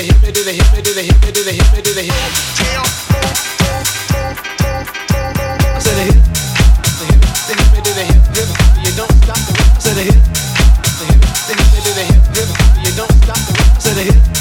the hip, do the hip, do the hip, do the hip, do the hip. I the hip, the hip, the hip, the hip, hip. The. The hip, the hip, the hip, the hip, hip. The. The hip.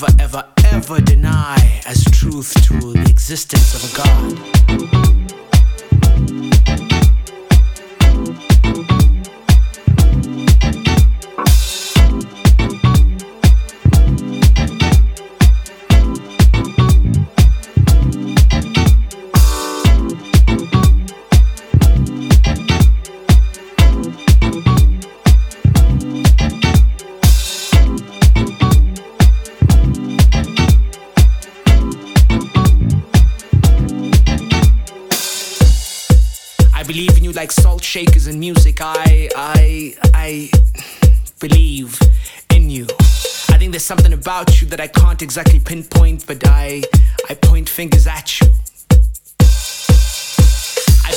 never, ever, ever deny as truth to the existence of a God. Exactly pinpoint, but I, I point fingers at you.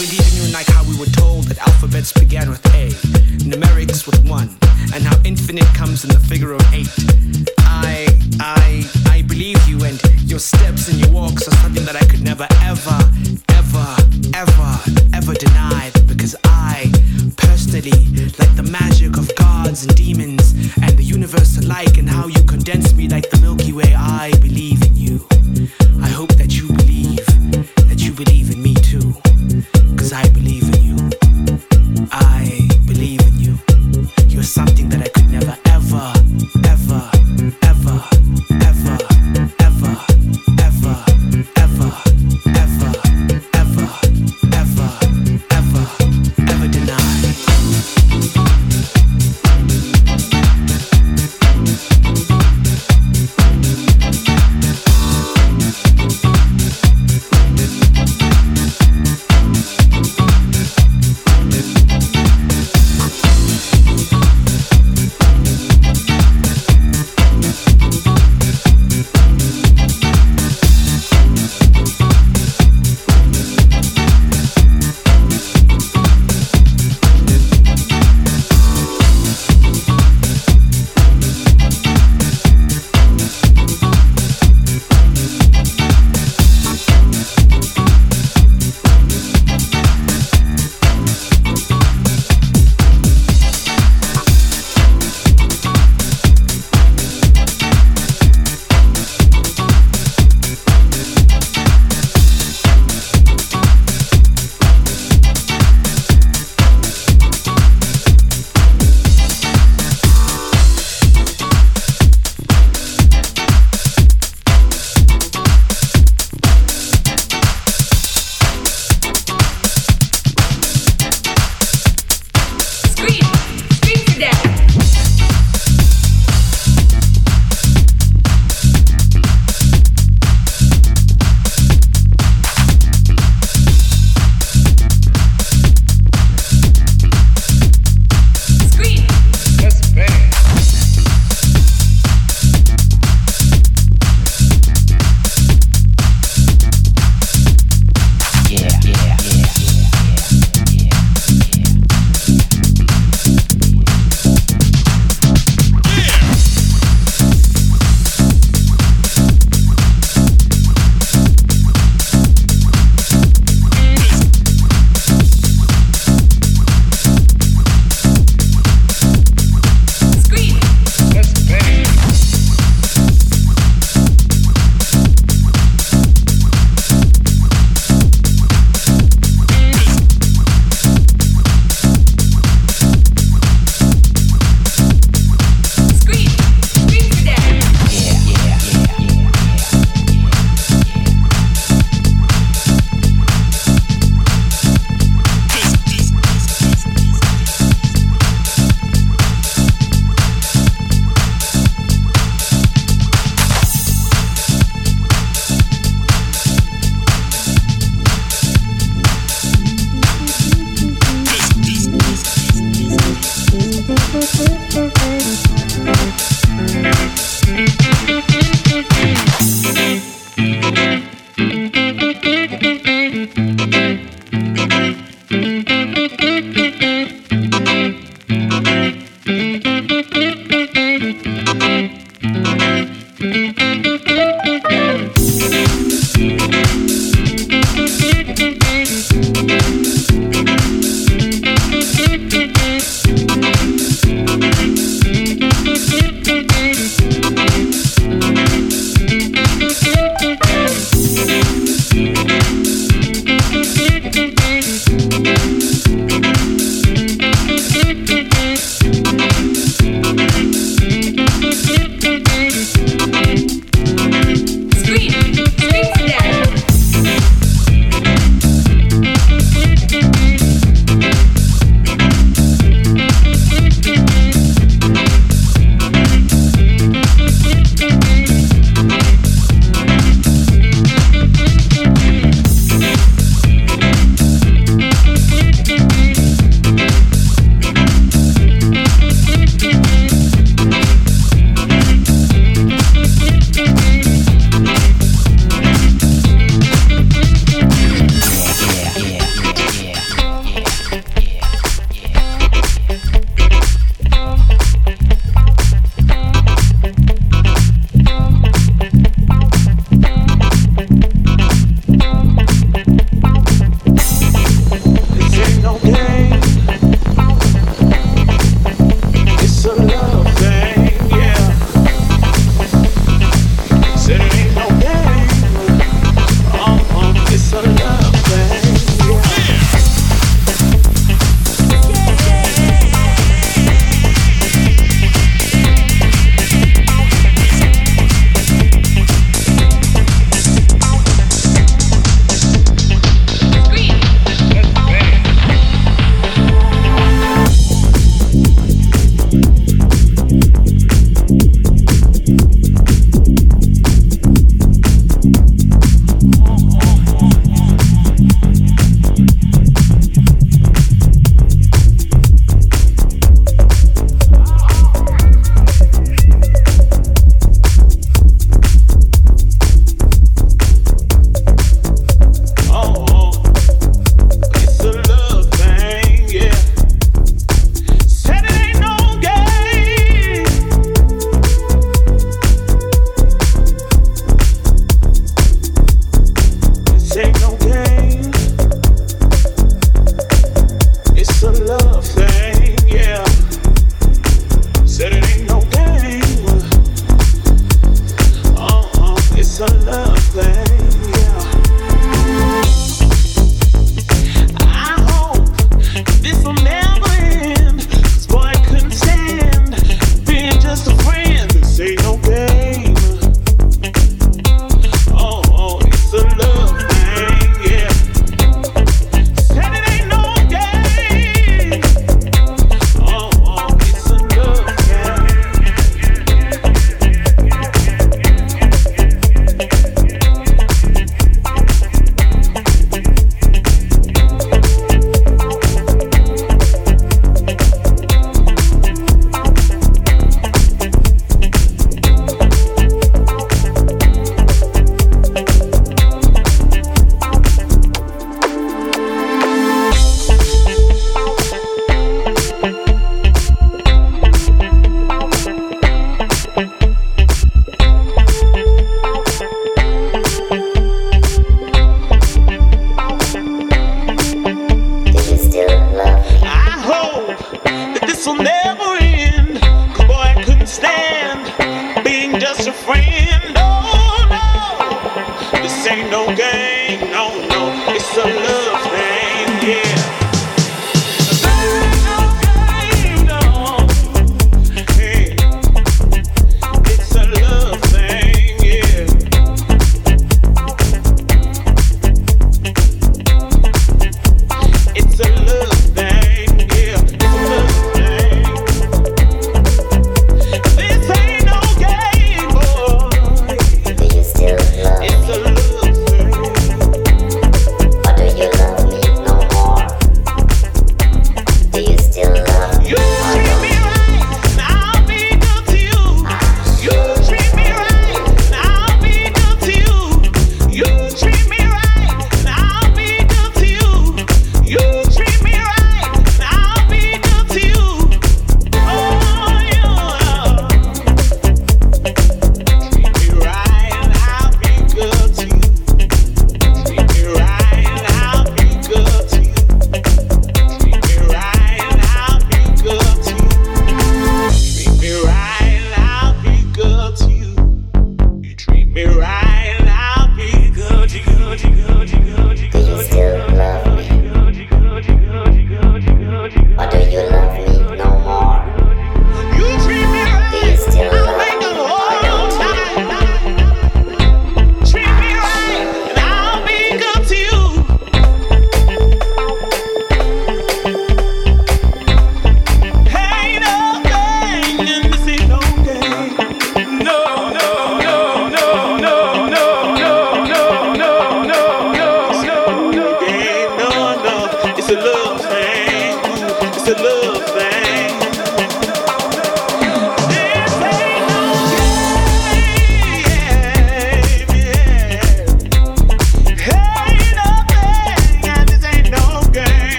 In you like how we were told that alphabets began with A, numerics with one, and how infinite comes in the figure of eight. I, I, I believe you, and your steps and your walks are something that I could never, ever, ever, ever, ever deny. Because I, personally, like the magic of gods and demons and the universe alike, and how you condense me like the Milky Way. I believe in you. I hope that you believe, that you believe in me too. Cause I believe in you. I believe in you. You're something that I could never,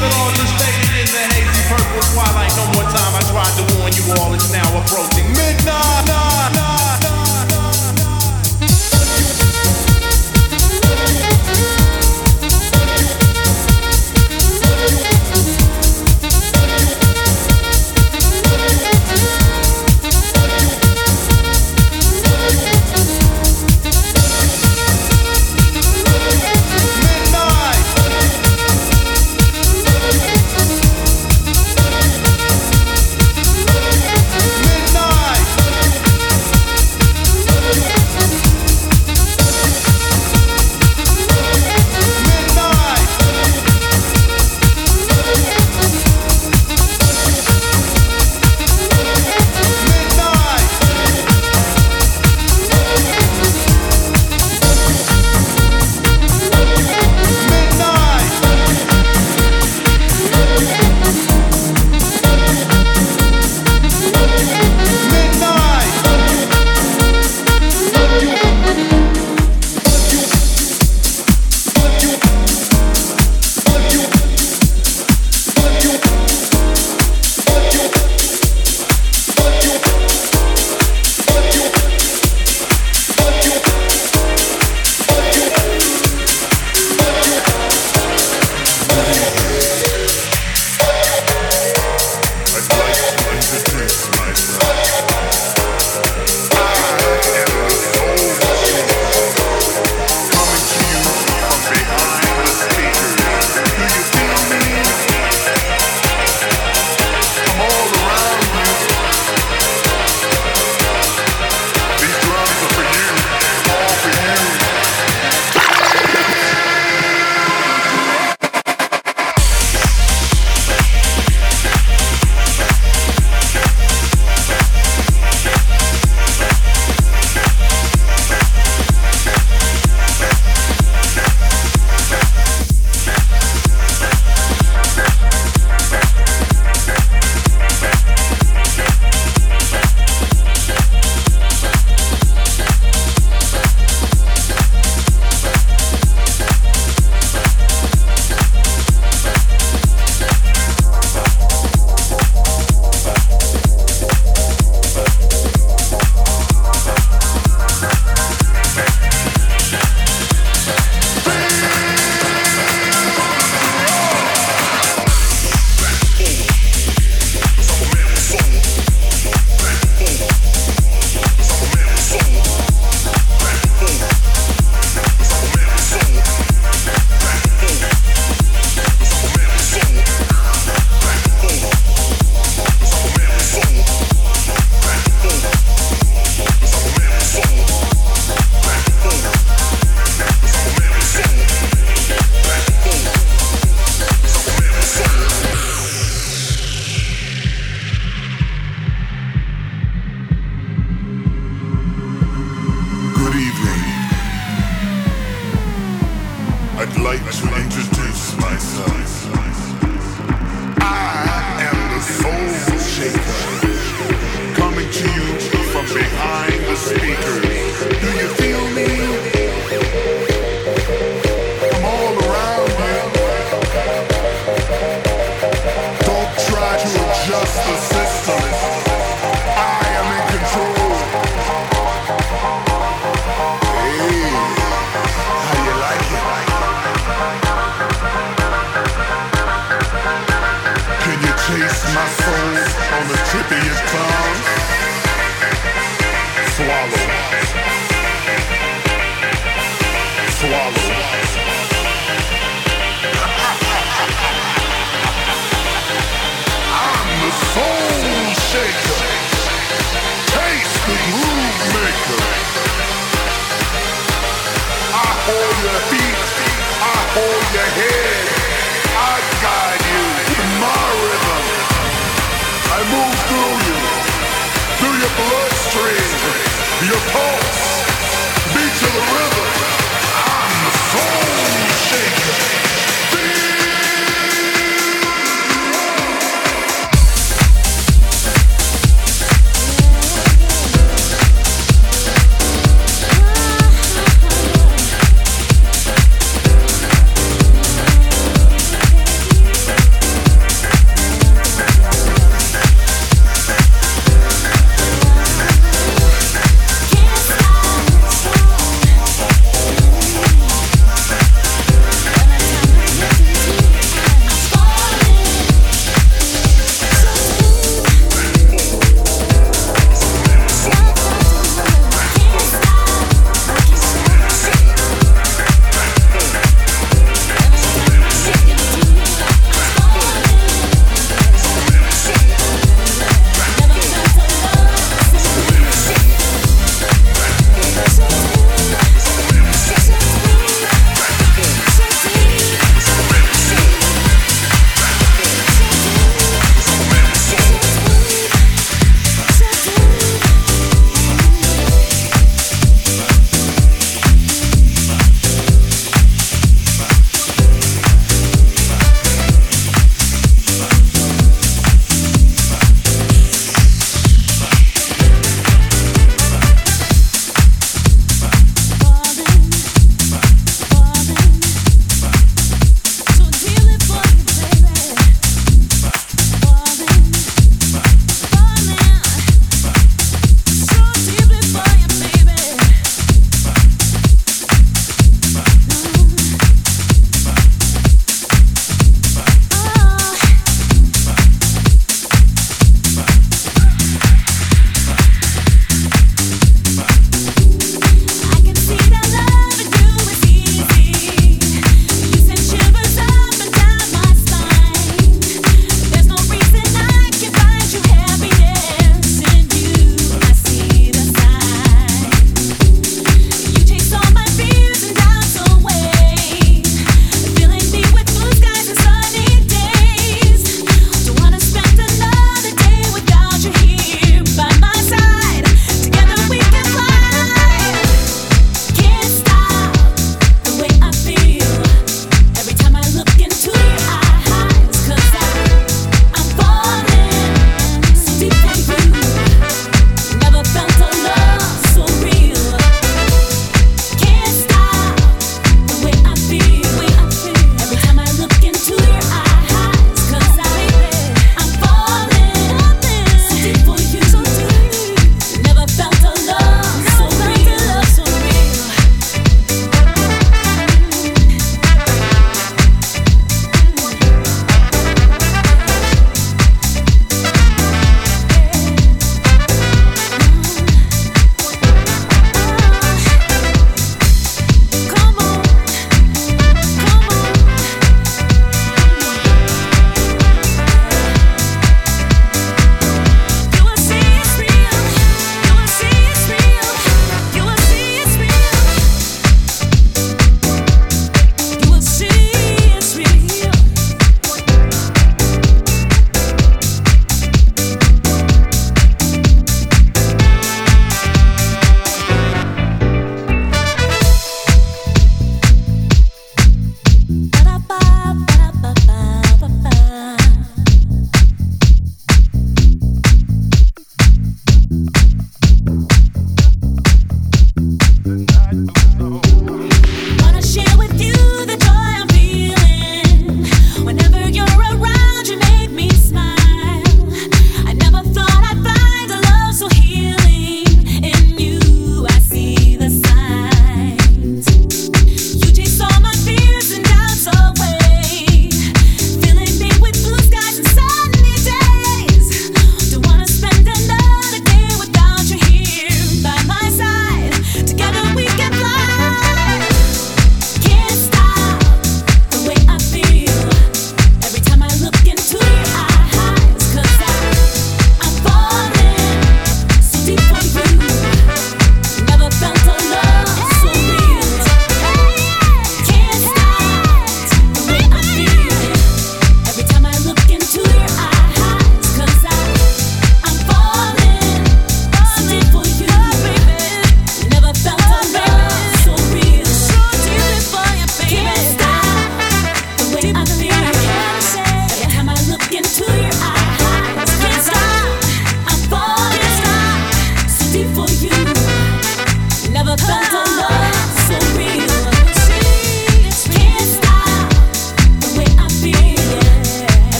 behind the speakers. Do you feel me?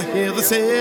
City. I hear the city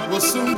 night will soon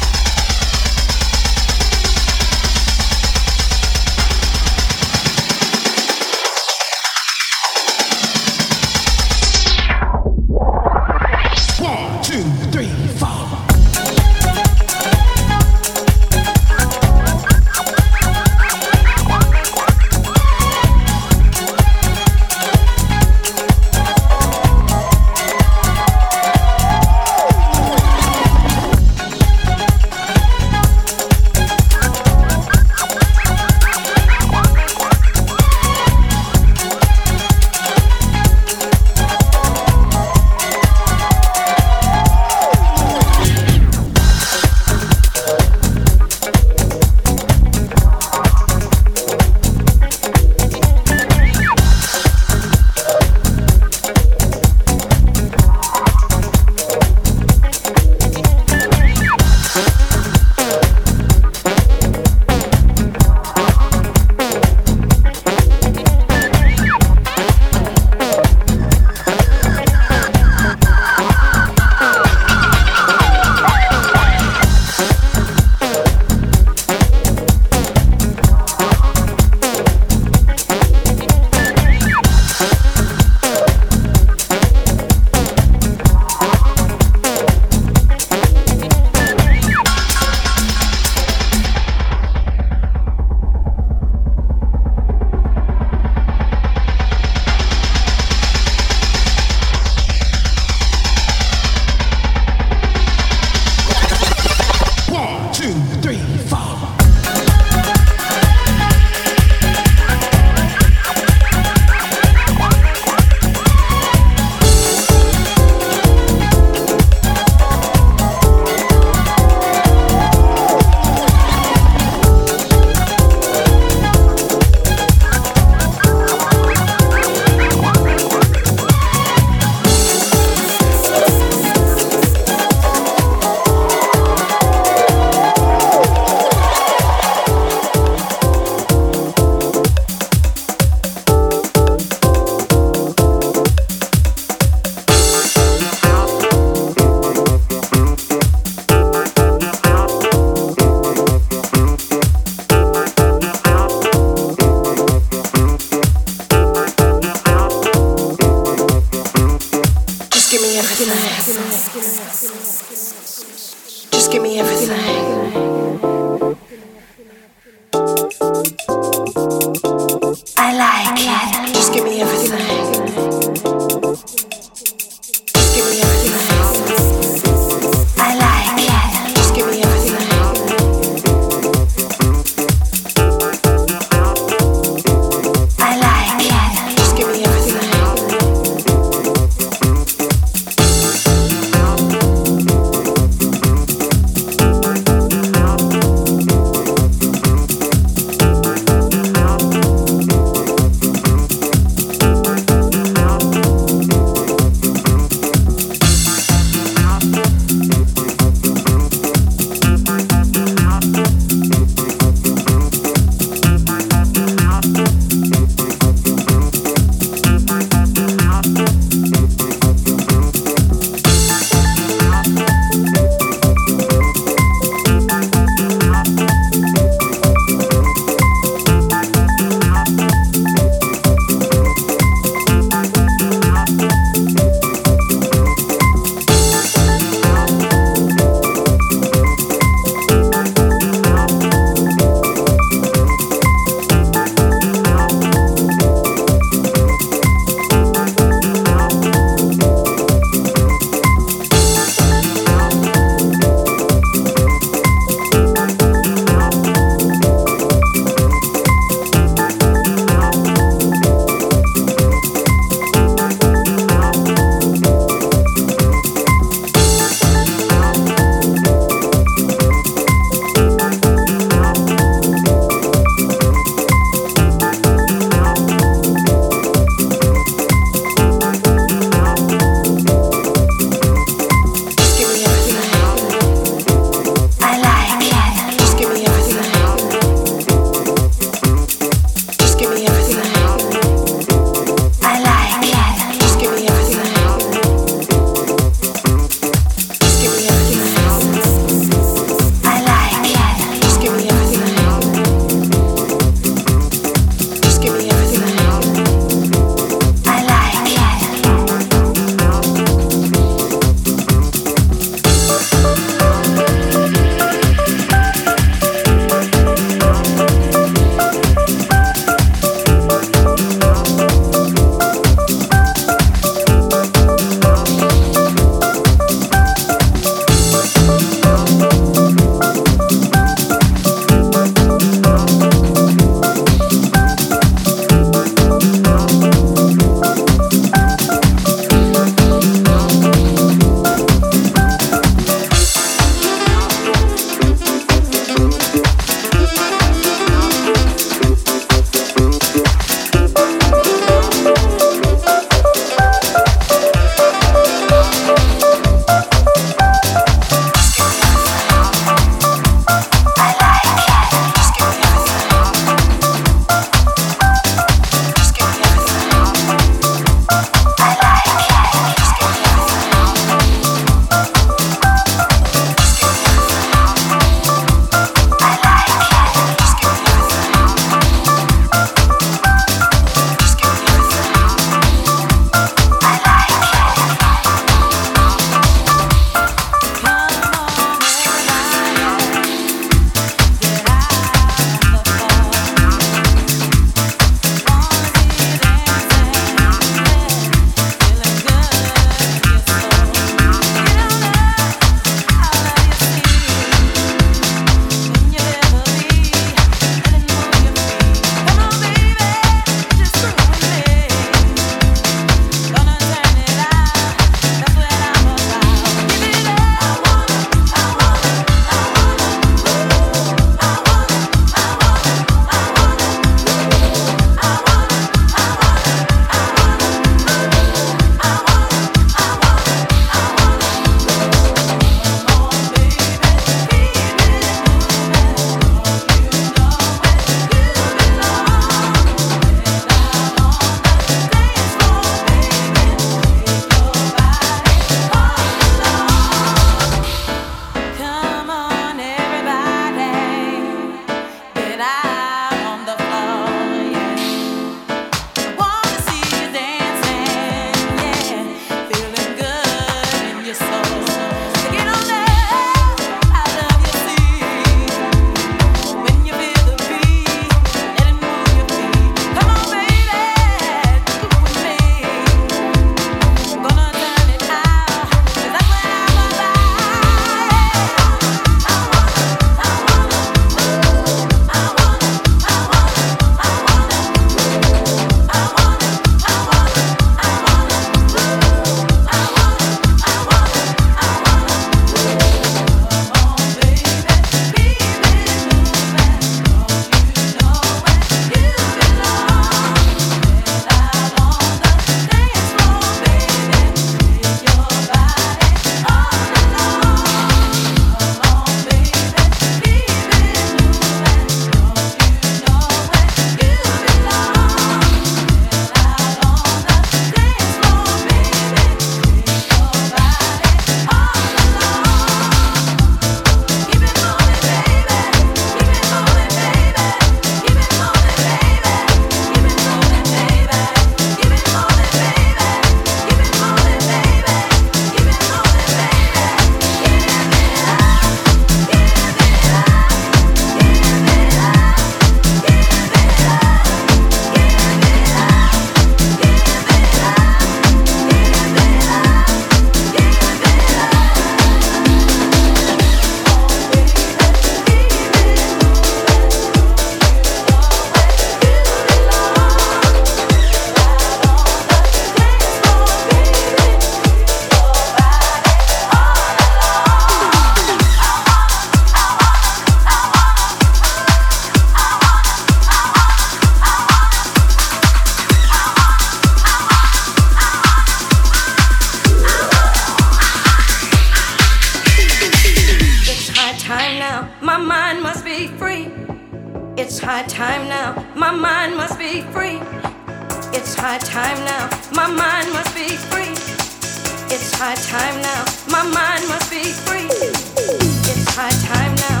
high time now. My mind must be free. It's high time now.